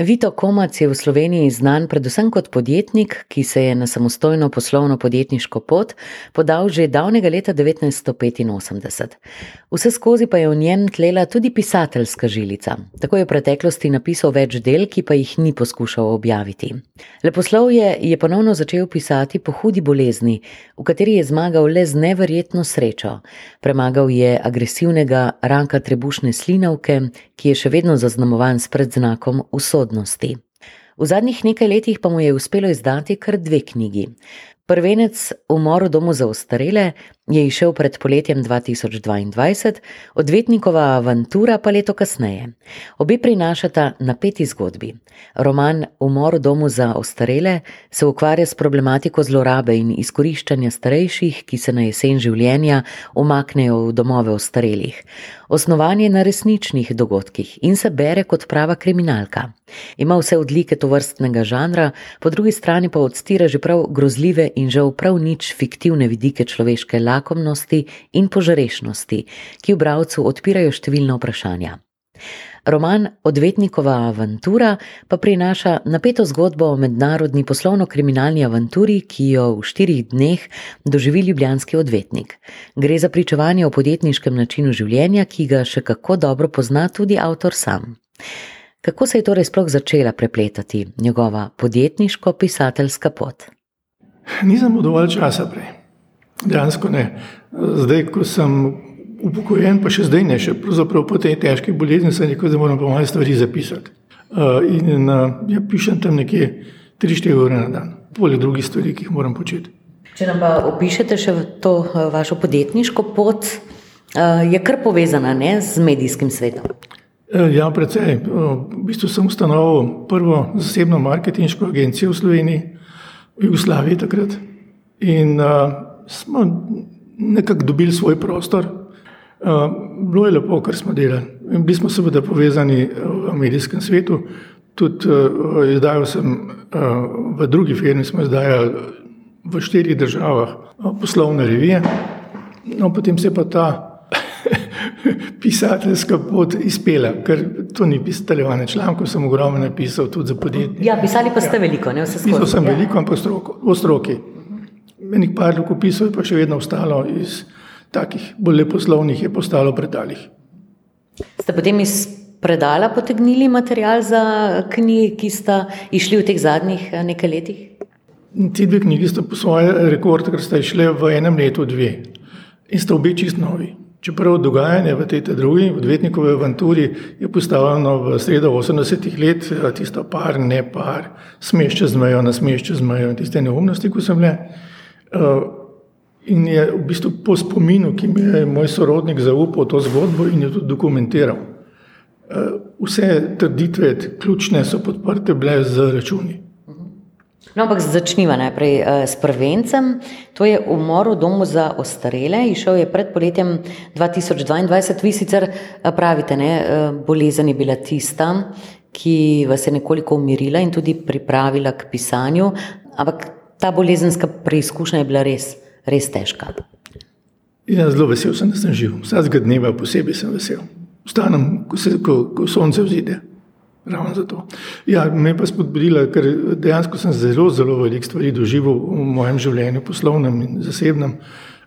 Vito Komac je v Sloveniji znan predvsem kot podjetnik, ki se je na samostojno poslovno podjetniško pot podal že davnega leta 1985. Vse skozi pa je v njem tlela tudi pisateljska žilica. Tako je v preteklosti napisal več del, ki pa jih ni poskušal objaviti. Leposlovje je ponovno začel pisati po hudi bolezni, v kateri je zmagal le z neverjetno srečo. Premagal je agresivnega raka trebušne slinavke, ki je še vedno zaznamovan s predznakom usod plodnosti. V zadnjih nekaj letih pa mu je uspelo izdati kar dve knjigi. Prvenec Umor v domu za ostarele je išel pred poletjem 2022, odvetnikova avantura pa leto kasneje. Obe prinašata napeti zgodbi. Roman Umor v domu za ostarele se ukvarja s problematiko zlorabe in izkoriščanja starejših, ki se na jesen življenja umaknejo v domove ostarelih. Osnovan je na resničnih dogodkih in se bere kot prava kriminalka. Ima vse odlike to vrstnega žanra, po drugi strani pa odstira že prav grozljive in žal prav nič fiktivne vidike človeške lake lakomnosti in požrešnosti, ki v bralcu odpirajo številna vprašanja. Roman Odvetnikova avantura pa prinaša napeto zgodbo o mednarodni poslovno-kriminalni avanturi, ki jo v štirih dneh doživi ljubljanski odvetnik. Gre za pričevanje o podjetniškem načinu življenja, ki ga še kako dobro pozna tudi avtor sam. Kako se je torej sploh začela prepletati njegova podjetniško-pisateljska pot? Nisem dovolj časa prej. Dejansko ne. Zdaj, ko sem upokojen, pa še zdaj ne, še po tej težki bolezni, sem rekel, da moram pa malo stvari zapisati. Uh, in uh, ja, pišem tam nekje 3-4 ure na dan, poleg drugih stvari, ki jih moram početi. Če nam pa opišete še to vašo podjetniško pot, uh, je kar povezana ne, z medijskim svetom. Ja, predvsej. V bistvu sem ustanovil prvo zasebno marketinško agencijo v Sloveniji, v Jugoslaviji takrat. In uh, smo nekako dobili svoj prostor. Uh, bilo je lepo, kar smo delali. In bili smo seveda povezani v medijskem svetu. Tudi uh, izdajal sem v drugi firmi, smo izdajali v štirih državah poslovne revije. No, potem se je pa ta pisateljska pot izpela, ker to ni pisateljevanje člankov, sem ogromno napisal tudi za podjetje. Ja, pisali pa ste ja. veliko, ne vse skupaj. Pisal sem ja. veliko, ampak v stroki. Menih par rokopisov je pa še vedno ostalo iz takih bolj leposlovnih, je postalo predalih. Ste potem iz predala potegnili material za knjige, ki sta išli v teh zadnjih eh, nekaj letih? Ti dve knjigi sta po svoje rekord, ker sta išli v enem letu dve in sta obe čist novi. Čeprav dogajanje v tej drugi, v odvetnikovi avanturi, je postavljeno v sredo 80-ih let, eh, tisto par, ne par, smešče z mejo, nasmešče z mejo in tiste neumnosti, ko sem le. Eh, in je v bistvu po spominu, ki mi je moj sorodnik zaupal to zgodbo in jo tudi dokumentiral. Eh, vse trditve, ključne, so podprte bile z računi. No, ampak začniva najprej uh, s prvencem. To je umor v domu za ostarele. Išel je pred poletjem 2022. Vi sicer pravite, da bolezen je bila tista, ki vas je nekoliko umirila in tudi pripravila k pisanju. Ampak ta bolezenska preizkušnja je bila res, res težka. Ja, zelo vesel sem, da sem živ. Vsakega dneva posebej sem vesel. Vstanem, ko, se, ko, ko sonce vzide. Ravno zato. Ja, me pa spodbudila, ker dejansko sem zelo, zelo veliko stvari doživel v mojem življenju, poslovnem in zasebnem.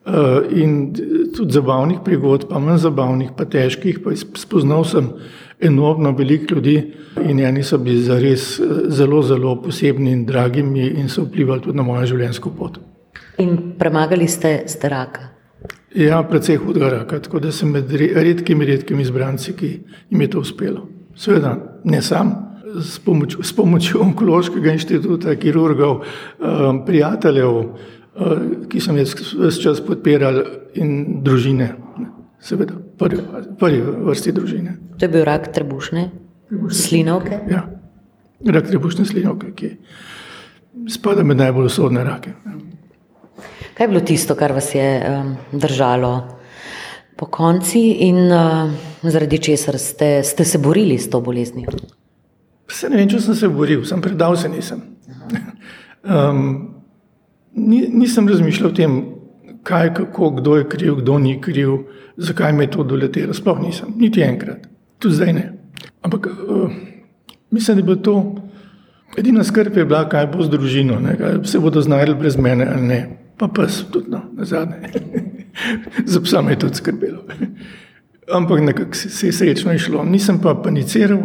Uh, in tudi zabavnih prigod, pa manj zabavnih, pa težkih, pa spoznal sem enormno veliko ljudi in eni so bili za res eh, zelo, zelo posebni in dragimi in so vplivali tudi na mojo življenjsko pot. In premagali ste zdraka? Ja, predvsej hudega raka, tako da sem med redkimi, redkimi izbranci, ki jim je to uspelo. Seveda, ne sam, s, pomoč, s pomočjo onkološkega inštituta, kirurgov, um, prijateljev, um, ki sem jih vse čas podpiral in družine. Seveda, prvi, prvi vrsti družine. To je bil rak trebušne slinovke? Ja, rak trebušne slinovke, ki spada med najbolj usodne rake. Kaj je bilo tisto, kar vas je um, držalo po konci in uh, zaradi česar ste, ste se borili s to boleznijo? Se ne vem, če sem se boril, sem predal se nisem. um, ni, nisem razmišljal o tem, kaj, kako, kdo je kriv, kdo ni kriv, zakaj me je to doletelo. Sploh nisem, niti enkrat, tudi zdaj ne. Ampak uh, Mislim, da bo to edina skrb je bila, kaj bo z družino, kaj se bodo znašli brez mene ali ne. Pa pes tudi, no, na zadnje. Za psa me je tudi skrbelo. Ampak nekako se je srečno išlo. Nisem pa paniciral,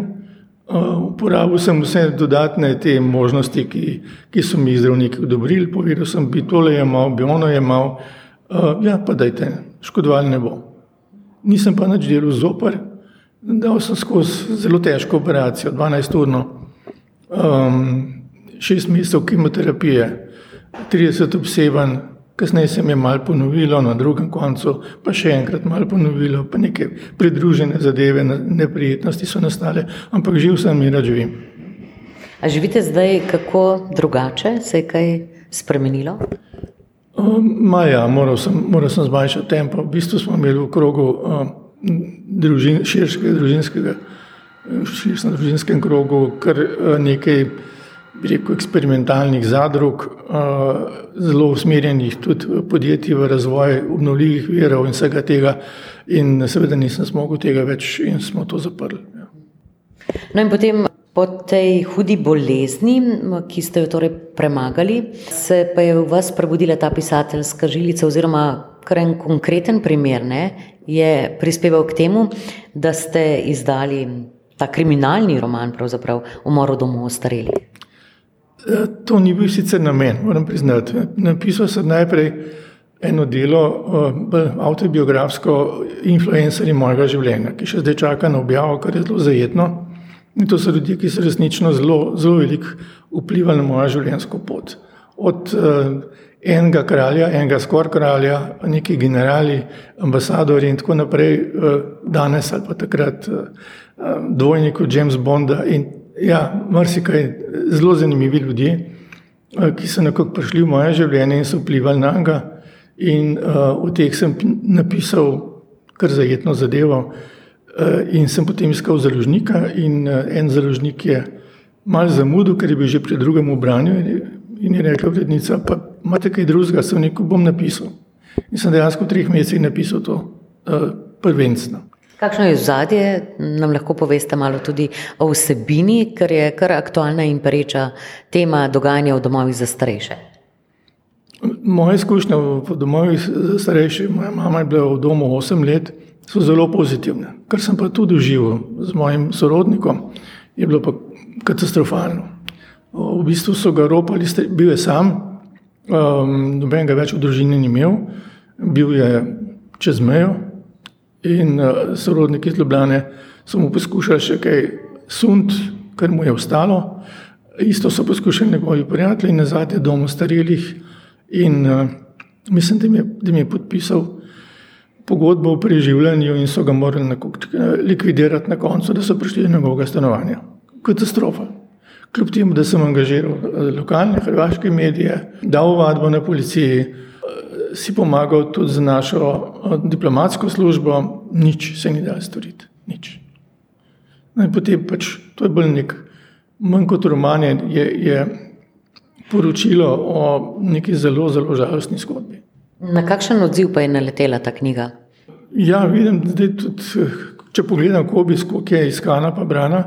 uporabil sem vse dodatne te možnosti, ki, ki so mi zdravniki odobrili. Povedal sem, bi tole jemal, bi ono jemal. Ja, pa dajte, škodoval ne bo. Nisem pa nič delal zopr. Dal sem skozi zelo težko operacijo, 12-urno, um, 6 mesecev kemoterapije, 30 obsevanj, kasneje se mi je malo ponovilo, na drugem koncu pa še enkrat malo ponovilo, pa neke pridružene zadeve, neprijetnosti so nastale, ampak živ sem in rad živim. A živite zdaj kako drugače, se je kaj spremenilo? Um, Maja, moral sem, moral sem zmanjšati tempo. V bistvu smo imeli v krogu um, družin, širšega družinskega, širšem družinskem krogu kar uh, nekaj rekel, eksperimentalnih zadrug, uh, zelo usmerjenih tudi podjetij v razvoj obnovljivih virov in vsega tega. In seveda nisem mogel tega več in smo to zaprli. Ja. No in potem po tej hudi bolezni, ki ste jo torej premagali, se pa je v vas prebudila ta pisateljska žilica oziroma kar en konkreten primer ne, je prispeval k temu, da ste izdali ta kriminalni roman, pravzaprav Umor v domu ostarelih. E, to ni bil sicer namen, moram priznati. Napisal sem najprej eno delo, e, bolj autobiografsko, influencerji mojega življenja, ki še zdaj čaka na objavo, kar je zelo zajetno. In to so ljudje, ki so resnično zelo, zelo veliko vplivali na mojo življenjsko pot. Od uh, enega kralja, enega skoraj kralja, neki generali, ambasadori in tako naprej, danes ali pa takrat dvojniku James Bonda in ja, marsikaj zelo zanimivi ljudje, ki so nekako prišli v moje življenje in so vplivali na njega. In v teh sem napisal kar zajetno zadevo in sem potem iskal založnika in en založnik je mal zamudil, ker je bil že pri drugem branju in je rekla urednica, pa imate kaj drugega, sem rekel, bom napisal. In sem dejansko v treh mesecih napisal to uh, prvenstvo. Kakšno je zadje, nam lahko poveste malo tudi o vsebini, ker je kar aktualna in pereča tema dogajanja v domovih za starejše. Moje izkušnje v domovih za starejše, moja mama je bila v domu 8 let, so zelo pozitivne. Kar sem pa tudi doživel z mojim sorodnikom, je bilo pa katastrofalno. V bistvu so ga ropali, bil je sam, um, noben ga več v družini ni imel, bil je čez mejo in uh, sorodniki iz Ljubljane so mu poskušali še kaj sund, kar mu je ostalo. Isto so poskušali njegovi prijatelji nazadnje domu starelih in uh, mislim, da mi, je, da mi je podpisal pogodbo o preživljanju in so ga morali likvidirati na koncu, da so prišli do njegovega stanovanja. Katastrofa. Kljub temu, da sem angažiral eh, lokalne hrvaške medije, dal vadbo na policiji, eh, si pomagal tudi z našo eh, diplomatsko službo, nič se ni dal storiti. Nič. No potem pač to je bolj nek, manj kot roman, je, je poročilo o neki zelo, zelo žalostni zgodbi. Na kakšen odziv pa je naletela ta knjiga? Ja, vidim, da tudi, če pogledam, kako je iskana, pa brana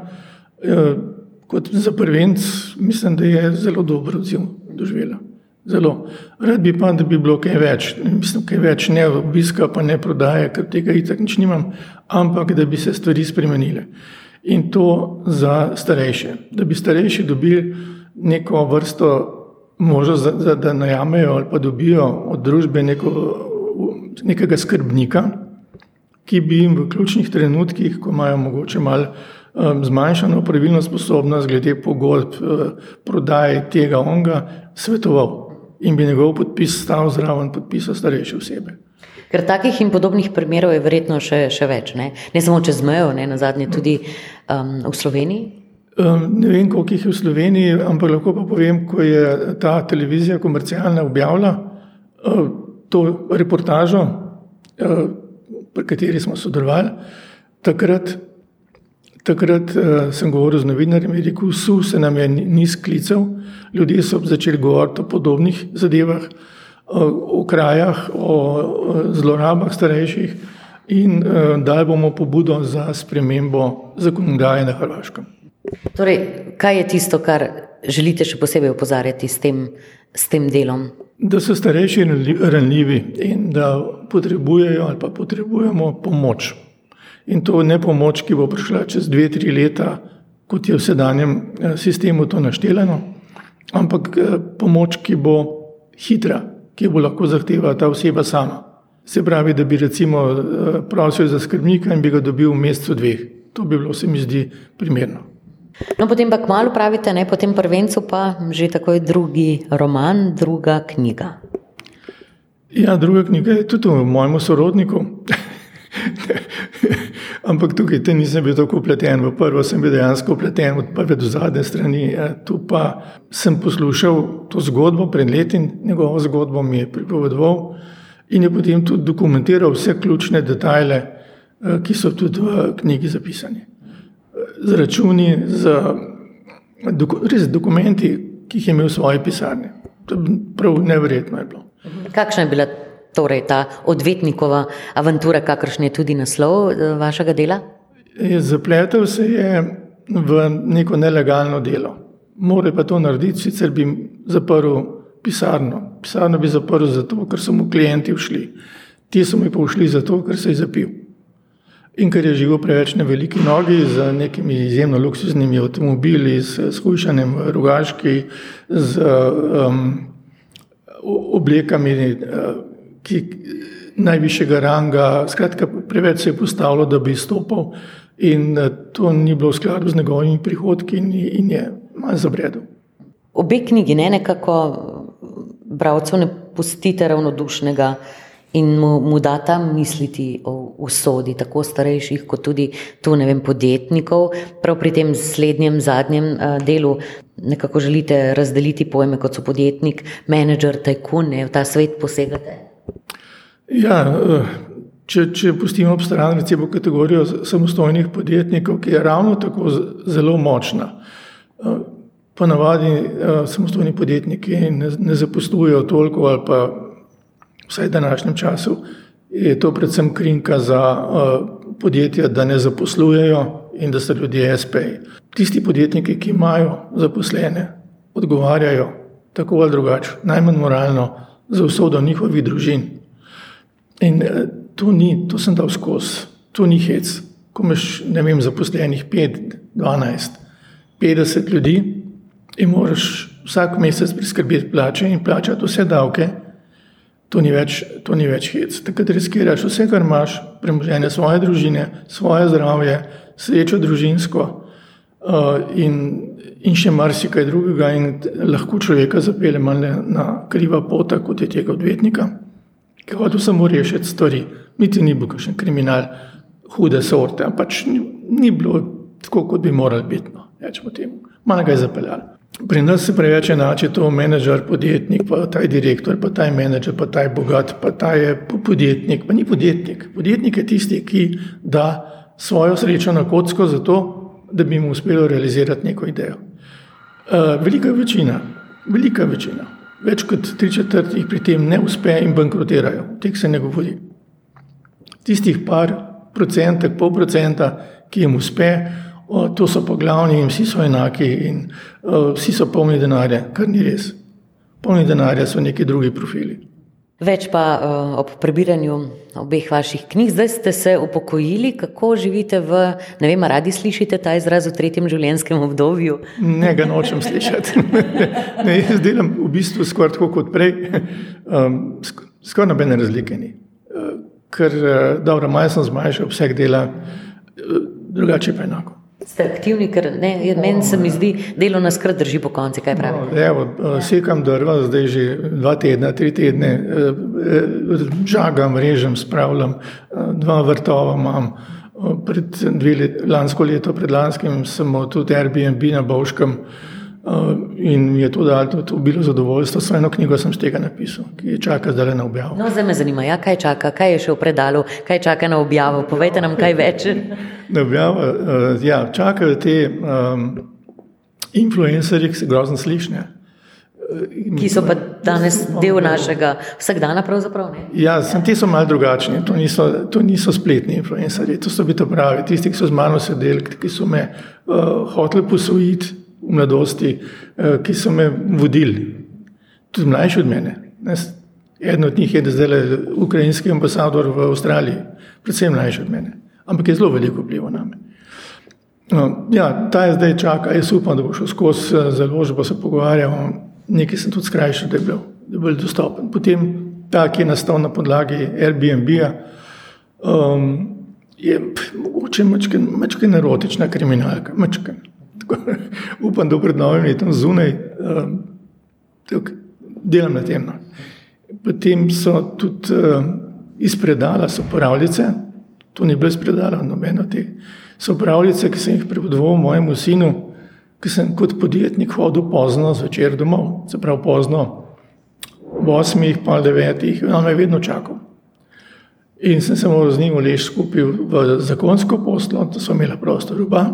kot za prvenc, mislim, da je zelo dobro odziv doživela. Zelo. Rad bi pa, da bi bilo kaj več, mislim, kaj več ne obiska, pa ne prodaje, ker tega itak nič nimam, ampak da bi se stvari spremenile. In to za starejše. Da bi starejši dobili neko vrsto možnost, da, da najamejo ali pa dobijo od družbe neko, nekega skrbnika, ki bi jim v ključnih trenutkih, ko imajo mogoče malo Um, zmanjšano pravilno sposobnost glede pogodb, uh, prodaje tega onga, svetoval in bi njegov podpis stal zraven podpisa starejše osebe. Ker takih in podobnih primerov je verjetno še, še več, ne, ne samo čez mejo, ne na zadnje tudi um, v Sloveniji. Ne vem, koliko jih je v Sloveniji, ampak lahko pa povem, ko je ta televizija komercialna objavila to reportažo, pri kateri smo sodelovali, takrat Takrat uh, sem govoril z novinarjem in rekel, su se nam je niz klicev, ljudje so začeli govoriti o podobnih zadevah, o krajah, o zlorabah starejših in uh, dali bomo pobudo za spremembo zakonodaje na Hrvaškem. Torej, kaj je tisto, kar želite še posebej opozarjati s tem, s tem delom? Da so starejši ranljivi in da potrebujejo ali pa potrebujemo pomoč. In to ne pomoč, ki bo prišla čez dve, tri leta, kot je v sedanjem eh, sistemu to naštelano, ampak eh, pomoč, ki bo hitra, ki bo lahko zahtevala ta oseba sama. Se pravi, da bi recimo eh, prosil za skrbnika in bi ga dobil v mesecu dveh. To bi bilo, se mi zdi, primerno. No, potem pa kmalo pravite, ne, potem prvencu pa že takoj drugi roman, druga knjiga. Ja, druga knjiga je tudi v mojem sorodniku. Ampak tukaj nisem bil tako upleten. V prvo sem bil dejansko upleten od prve do zadnje strani. Ja, tu pa sem poslušal to zgodbo pred leti, njegovo zgodbo mi je pripovedoval in je potem tudi dokumentiral vse ključne detajle, eh, ki so tudi v knjigi zapisani. Z računi, z res dokumenti, ki jih je imel v svoji pisarni. To je prav nevrjetno je bilo. Kakšna je bila torej ta odvetnikova avantura, kakršen je tudi naslov eh, vašega dela? Zapletel se je v neko nelegalno delo. More pa to narediti, sicer bi zaprl pisarno. Pisarno bi zaprl zato, ker so mu klienti všli. Ti so mi pa všli zato, ker se je zapil. In ker je živel preveč na veliki nogi z nekimi izjemno luksuznimi avtomobili, s skušanjem v rogaški, z um, oblekami, uh, ki najvišjega ranga, skratka, preveč se je postavilo, da bi izstopal, in uh, to ni bilo v skladu z njegovimi prihodki, in, in je malo zabredel. Obe knjigi ne nekako bralcu ne pustite ravnodušnega in mu, mu data misliti o usodi tako starejših, kot tudi tu, ne vem, podjetnikov. Prav pri tem slednjem, zadnjem uh, delu nekako želite razdeliti pojme, kot so podjetnik, menedžer, tajkun, v ta svet posegate. Ja, eh, če, če pustimo ob strani recimo kategorijo samostojnih podjetnikov, ki je ravno tako zelo močna. Eh, ponavadi samostojni podjetniki ne, ne zaposlujejo toliko ali pa vsaj v današnjem času, je to predvsem krinka za uh, podjetja, da ne zaposlujejo in da so ljudje SP. Tisti podjetniki, ki imajo zaposlene, odgovarjajo tako ali drugače, najmanj moralno, za usodo njihovih družin. In uh, to, ni, to sem dal skozi, to ni hec. Ko imaš, ne vem, zaposlenih 5, 12, 50 ljudi in moraš vsak mesec priskrbeti plače in plačati vse davke, To ni več, to ni več hec. Takrat riskiraš vse, kar imaš, premoženje svoje družine, svoje zdravje, srečo družinsko uh, in, in še marsikaj drugega, in lahko človeka zapelje malo na kriva pota, kot je tega odvetnika, ki hoče samo rešiti stvari. Niti ni bil kakšen kriminal, hude sorte, ampak pač ni, ni bilo tako, kot bi moralo biti. No, Malo ga je zapeljalo. Pri nas se preveč enači to menedžer, podjetnik, pa ta je direktor, pa ta je menedžer, pa ta je bogat, pa ta je podjetnik. Pa ni podjetnik. Podjetnik je tisti, ki da svojo srečo na kocko za to, da bi mu uspelo realizirati neko idejo. Uh, velika večina, velika večina, več kot tri četrt jih pri tem ne uspe in bankrotirajo. Tek se ne govori. Tistih par procentek, pol procenta, ki jim uspe, o, to so pa glavni in vsi so enaki in o, vsi so polni denarja, kar ni res. Polni denarja so neki drugi profili. Več pa uh, ob prebiranju obeh vaših knjig, zdaj ste se upokojili, kako živite v, ne vem, radi slišite ta izraz v tretjem življenjskem obdobju? Ne, ga nočem slišati. ne, jaz delam v bistvu skoraj tako kot prej, um, skoraj nobene razlike ni. Uh, ker, uh, dobro, malo sem zmanjšal obseg dela, uh, drugače pa enako ste aktivni, ker ne, meni se mi zdi, delo nas kar drži po konci. Kaj pravi? No, evo, eh, sekam drva, zdaj že dva tedna, tri tedne, eh, eh, žagam, režem, spravljam, dva vrtova imam. Pred dve leti, lansko leto, pred lanskim, sem tudi Airbnb na Boškem. In mi je to dalo to, to bilo zadovoljstvo. Svojo eno knjigo sem z tega napisal, ki čaka zdaj na objavo. No, zdaj me zanima, ja, kaj čaka, kaj je še v predalu, kaj čaka na objavo. Povejte nam kaj več. na objavo, uh, ja, čakajo te um, influencerje, ki se grozno slišne. Ki so pa danes del našega vsakdana, pravzaprav. Ne? Ja, sem, ti so malo drugačni, to niso, to niso spletni influencerji, to so biti pravi, tisti, ki so z mano sedeli, ki so me uh, hoteli posvojiti v mladosti, uh, ki so me vodili, tudi mlajši od mene. Eden od njih je zdaj ukrajinski ambasador v Avstraliji, predvsem mlajši od mene, ampak je zelo veliko vplival na me. No, ja, ta je zdaj čaka, jaz upam, da bo šel skozi založbo, se pogovarjamo nekaj sem tudi skrajšal, da je bil, da je bil dostopen. Potem ta, ki je nastal na podlagi Airbnb-a, um, je mogoče mečken erotična kriminalka, mečken. Upam, da pred novim letom zunaj um, delam na tem. No. Potem so tudi um, iz predala so pravljice, to ni bilo iz predala, nobeno te so pravljice, ki sem jih prepodoval mojemu sinu, ki sem kot podjetnik hodil pozno zvečer domov, se pravi pozno, v osmih, pol devetih, on me je vedno čakal. In sem se moral z njim lež skupaj v zakonsko poslo, da so imeli prostor oba.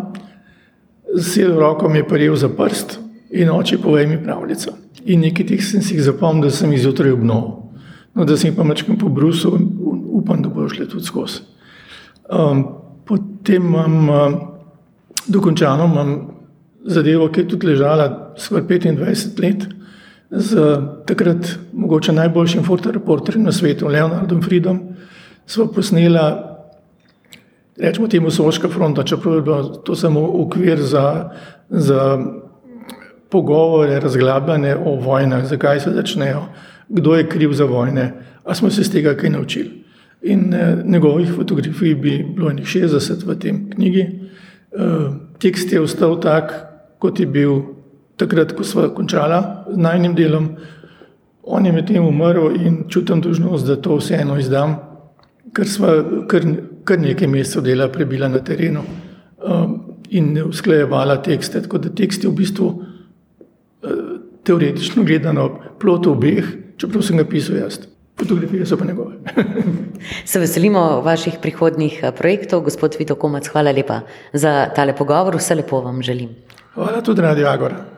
Sedel roko mi je prijel za prst in oči povej mi pravljico. In nekaj teh sem si jih zapomnil, da sem jih zjutraj obnovil. No, da sem jih pa mečkam po brusu in upam, da bodo šli tudi skozi. Um, potem imam uh, dokončano, imam zadevo, ki je tudi ležala skoraj 25 let z takrat mogoče najboljšim fotoreporterjem na svetu, Leonardom Fridom, smo posnela, rečemo temu Soška fronta, čeprav je bilo to samo ukvir za, za pogovore, razglabljanje o vojnah, zakaj se začnejo, kdo je kriv za vojne, a smo se iz tega kaj naučili. In eh, njegovih fotografij bi bilo nekaj 60 v tem knjigi. Eh, tekst je ostal tak, kot je bil takrat, ko smo končali z najnim delom. On je medtem umrl in čutim dožnost, da to vseeno izdam, ker smo kar, kar nekaj mesecev dela prebila na terenu um, in usklajevala tekste. Tako da tekst je v bistvu uh, teoretično gledano plot obeh, čeprav sem ga pisal jaz. Fotografije so pa njegove. Se veselimo vaših prihodnih uh, projektov, gospod Vito Komac. Hvala lepa za tale pogovor. Vse lepo vam želim. Hvala tudi, Radio Agora.